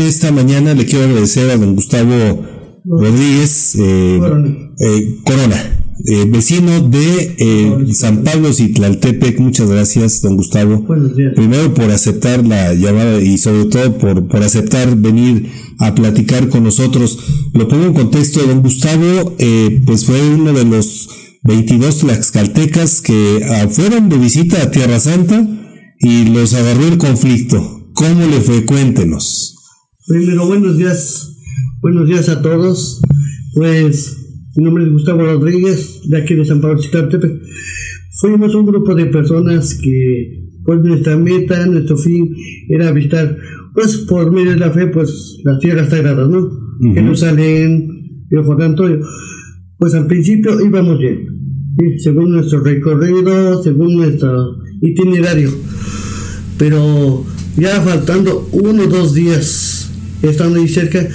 Esta mañana le quiero agradecer a don Gustavo Rodríguez eh, eh, Corona, eh, vecino de San Pablo Citlaltepec. Muchas gracias, don Gustavo. Primero por aceptar la llamada y sobre todo por, por aceptar venir a platicar con nosotros. Lo pongo en contexto, don Gustavo, pues fue uno de los 22 tlaxcaltecas que ah, fueron de visita a Tierra Santa y los agarró el conflicto. ¿Cómo le fue? Cuéntenos. Primero, buenos días, buenos días a todos. Pues mi nombre es Gustavo Rodríguez, de aquí de San Pablo Chiclatepec. Fuimos un grupo de personas que, pues nuestra meta, nuestro fin era visitar, pues por medio de la fe, pues las tierras sagradas, ¿no? Jerusalén, Jordán, Antonio. Pues al principio íbamos bien, según nuestro recorrido, según nuestro itinerario. Pero ya faltando uno o dos días estando ahí cerca,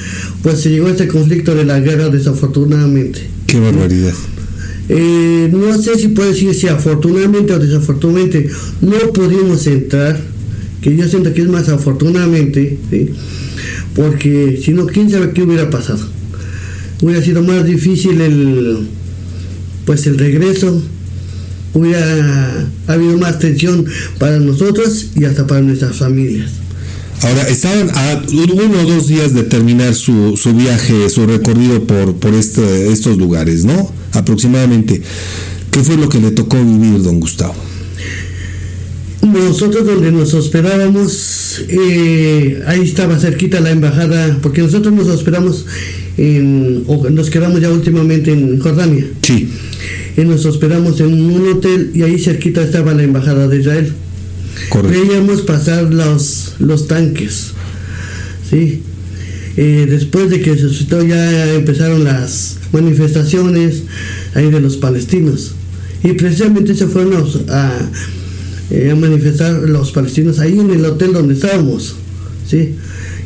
pues se llegó a este conflicto de la guerra desafortunadamente. Qué barbaridad. Eh, no sé si puede decir si afortunadamente o desafortunadamente no pudimos entrar, que yo siento que es más afortunadamente, porque si no, quién sabe qué hubiera pasado. Hubiera sido más difícil el, pues el regreso, hubiera habido más tensión para nosotros y hasta para nuestras familias. Ahora, estaban a uno o dos días de terminar su, su viaje, su recorrido por, por este, estos lugares, ¿no? Aproximadamente. ¿Qué fue lo que le tocó vivir, don Gustavo? Nosotros donde nos hospedábamos, eh, ahí estaba cerquita la embajada, porque nosotros nos hospedamos, en, o nos quedamos ya últimamente en Jordania. Sí. Y nos hospedamos en un hotel y ahí cerquita estaba la embajada de Israel. Veíamos pasar los, los tanques. ¿sí? Eh, después de que se suscitó ya empezaron las manifestaciones ahí de los palestinos. Y precisamente se fueron a, eh, a manifestar los palestinos ahí en el hotel donde estábamos. ¿sí?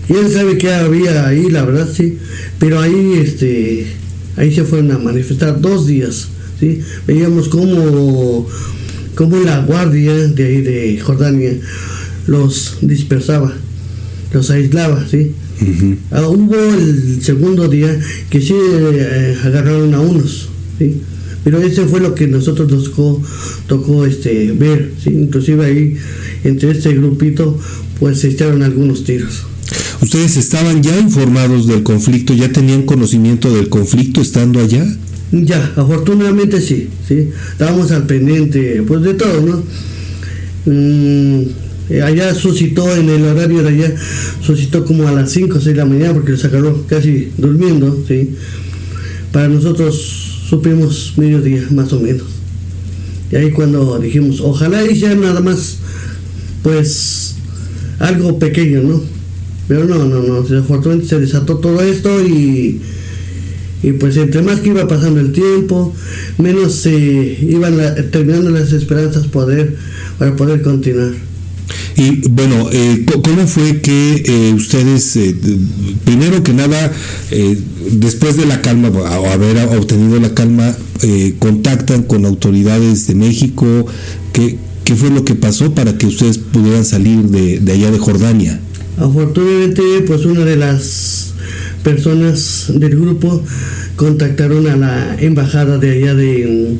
Quién sabe qué había ahí, la verdad, sí. Pero ahí, este, ahí se fueron a manifestar dos días. ¿sí? Veíamos cómo como la guardia de ahí de Jordania los dispersaba, los aislaba, ¿sí? Ah, hubo el segundo día que sí eh, agarraron a unos, ¿sí? Pero ese fue lo que nosotros nos tocó, tocó este, ver, ¿sí? Inclusive ahí, entre este grupito, pues se echaron algunos tiros. ¿Ustedes estaban ya informados del conflicto? ¿Ya tenían conocimiento del conflicto estando allá? Ya, afortunadamente sí, sí. Estábamos al pendiente, pues de todo, ¿no? Mm, allá suscitó en el horario de allá, suscitó como a las 5 o 6 de la mañana porque lo sacaron casi durmiendo, ¿sí? Para nosotros supimos mediodía, más o menos. Y ahí cuando dijimos, ojalá y sea nada más, pues, algo pequeño, ¿no? Pero no, no, no, afortunadamente se desató todo esto y y pues entre más que iba pasando el tiempo, menos se iban terminando las esperanzas poder, para poder continuar. Y bueno, eh, ¿cómo fue que eh, ustedes, eh, primero que nada, después de la calma, o haber obtenido la calma, contactan con autoridades de México? ¿Qué, ¿Qué fue lo que pasó para que ustedes pudieran salir de, de allá de Jordania? Afortunadamente, pues una de las personas del grupo contactaron a la embajada de allá de,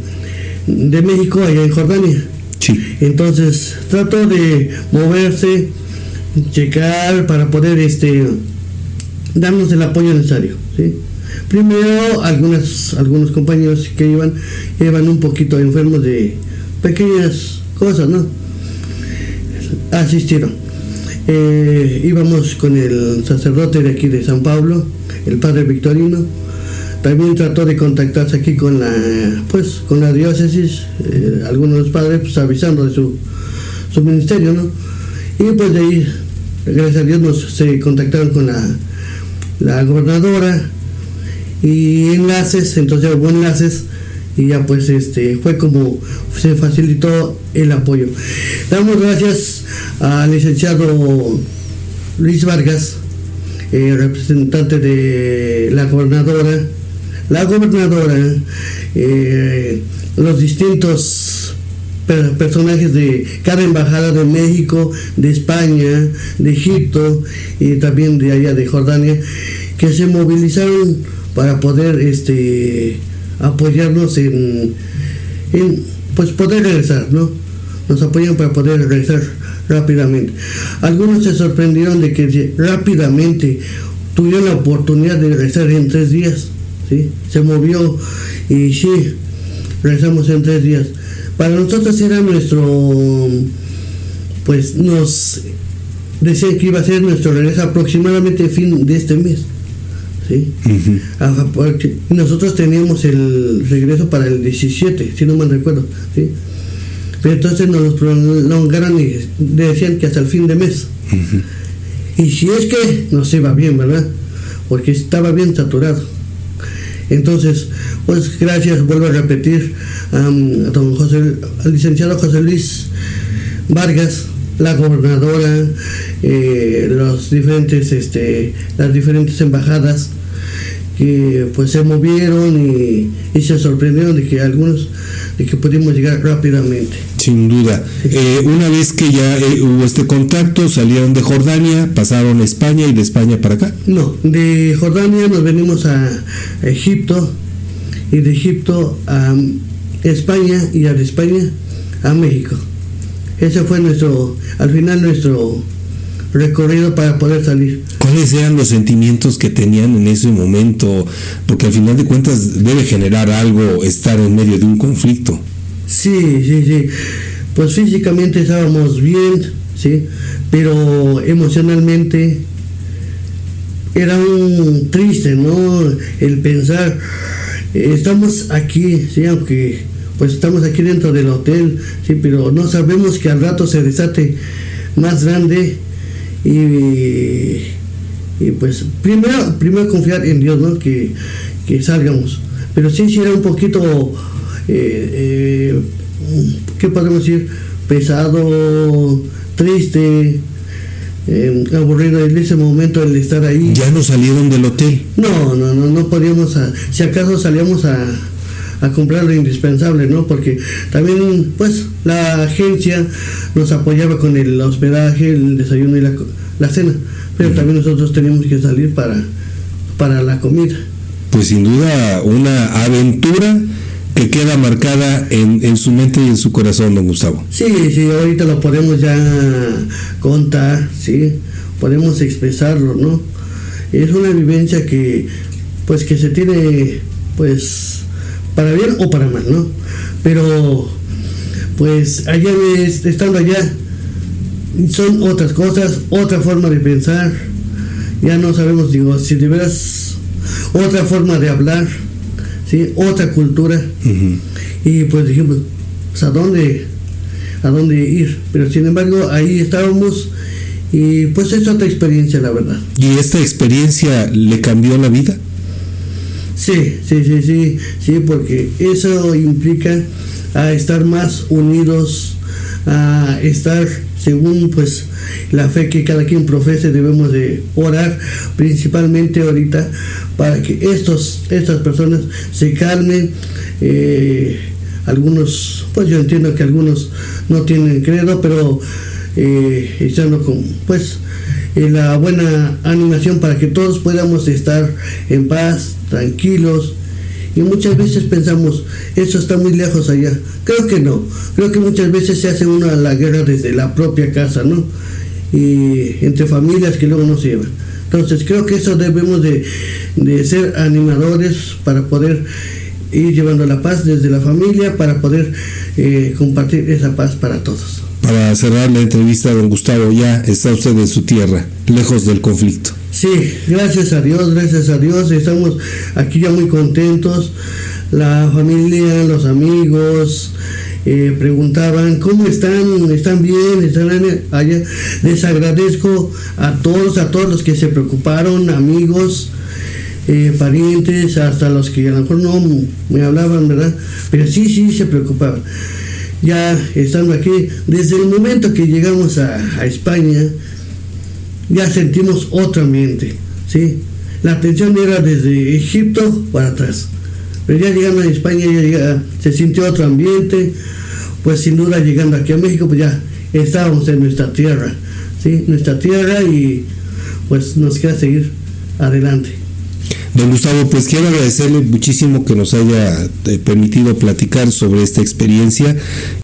de México, allá en Jordania. Entonces trató de moverse, checar para poder este, darnos el apoyo necesario. Primero, algunas, algunos compañeros que iban, iban un poquito enfermos de pequeñas cosas, ¿no? Asistieron. Eh, íbamos con el sacerdote de aquí de San Pablo, el padre Victorino. También trató de contactarse aquí con la, pues, con la diócesis, eh, algunos de los padres pues, avisando de su, su ministerio, ¿no? Y pues de ahí, gracias a Dios, se contactaron con la, la gobernadora y enlaces, entonces hubo enlaces y ya pues este fue como se facilitó el apoyo. Damos gracias al licenciado Luis Vargas, eh, representante de la gobernadora, la gobernadora, eh, los distintos personajes de cada embajada de México, de España, de Egipto y también de allá de Jordania, que se movilizaron para poder este, apoyarnos en, en pues poder regresar, ¿no? Nos apoyan para poder regresar rápidamente. Algunos se sorprendieron de que rápidamente tuvieron la oportunidad de regresar en tres días, ¿sí? Se movió y sí, regresamos en tres días. Para nosotros era nuestro, pues nos decían que iba a ser nuestro regreso aproximadamente fin de este mes. ¿Sí? Nosotros teníamos el regreso para el 17, si no mal recuerdo. ¿sí? Pero entonces nos prolongaron y decían que hasta el fin de mes. Y si es que nos iba bien, ¿verdad? Porque estaba bien saturado. Entonces, pues gracias, vuelvo a repetir, a don José, al licenciado José Luis Vargas, la gobernadora, eh, los diferentes, este, las diferentes embajadas que pues se movieron y, y se sorprendieron de que algunos de que pudimos llegar rápidamente. Sin duda. Eh, una vez que ya eh, hubo este contacto, salieron de Jordania, pasaron a España y de España para acá. No, de Jordania nos venimos a Egipto y de Egipto a España y de España a México. Ese fue nuestro, al final nuestro recorrido para poder salir. ¿Cuáles eran los sentimientos que tenían en ese momento? Porque al final de cuentas debe generar algo estar en medio de un conflicto. Sí, sí, sí. Pues físicamente estábamos bien, sí, pero emocionalmente era un triste, ¿no? El pensar, estamos aquí, sí, aunque pues estamos aquí dentro del hotel, sí, pero no sabemos que al rato se desate más grande y, y pues primero, primero confiar en Dios, ¿no? Que, que salgamos. Pero sí, sí era un poquito, eh, eh, ¿qué podemos decir? Pesado, triste, eh, aburrido en ese momento el estar ahí. ¿Ya no salieron del hotel? No, no, no, no podíamos, si acaso salíamos a, a comprar lo indispensable, ¿no? Porque también, pues, la agencia nos apoyaba con el hospedaje, el desayuno y la, la cena, pero también nosotros teníamos que salir para, para la comida. Pues sin duda una aventura que queda marcada en, en, su mente y en su corazón, don Gustavo. Sí, sí, ahorita lo podemos ya contar, sí, podemos expresarlo, ¿no? Es una vivencia que, pues, que se tiene, pues, para bien o para mal, ¿no? Pero, pues, allá estando allá, son otras cosas, otra forma de pensar, ya no sabemos, digo, si de veras, otra forma de hablar, ¿sí? Otra cultura, y pues dijimos, pues, ¿a dónde, a dónde ir? Pero sin embargo, ahí estábamos, y pues es otra experiencia, la verdad. ¿Y esta experiencia le cambió la vida? Sí, sí, sí, sí, sí, porque eso implica a estar más unidos, a estar según pues la fe que cada quien profese debemos de orar principalmente ahorita para que estos estas personas se calmen eh, algunos pues yo entiendo que algunos no tienen credo pero eh, echando con pues la buena animación para que todos podamos estar en paz, tranquilos. Y muchas veces pensamos, eso está muy lejos allá. Creo que no. Creo que muchas veces se hace una la guerra desde la propia casa, ¿no? Y entre familias que luego no se llevan. Entonces creo que eso debemos de, de ser animadores para poder ir llevando la paz desde la familia, para poder eh, compartir esa paz para todos para cerrar la entrevista, don Gustavo, ya está usted en su tierra, lejos del conflicto. Sí, gracias a Dios, gracias a Dios, estamos aquí ya muy contentos. La familia, los amigos, eh, preguntaban cómo están, están bien, están allá. Les agradezco a todos, a todos los que se preocuparon, amigos, eh, parientes, hasta los que a lo mejor no me hablaban, ¿verdad? Pero sí, sí se preocupaban ya estando aquí, desde el momento que llegamos a, España, ya sentimos otro ambiente, ¿sí? La atención era desde Egipto para atrás, pero ya llegando a España ya se sintió otro ambiente, pues sin duda llegando aquí a México, pues ya estábamos en nuestra tierra, ¿sí? Nuestra tierra y pues nos queda seguir adelante. Don Gustavo, pues quiero agradecerle muchísimo que nos haya eh, permitido platicar sobre esta experiencia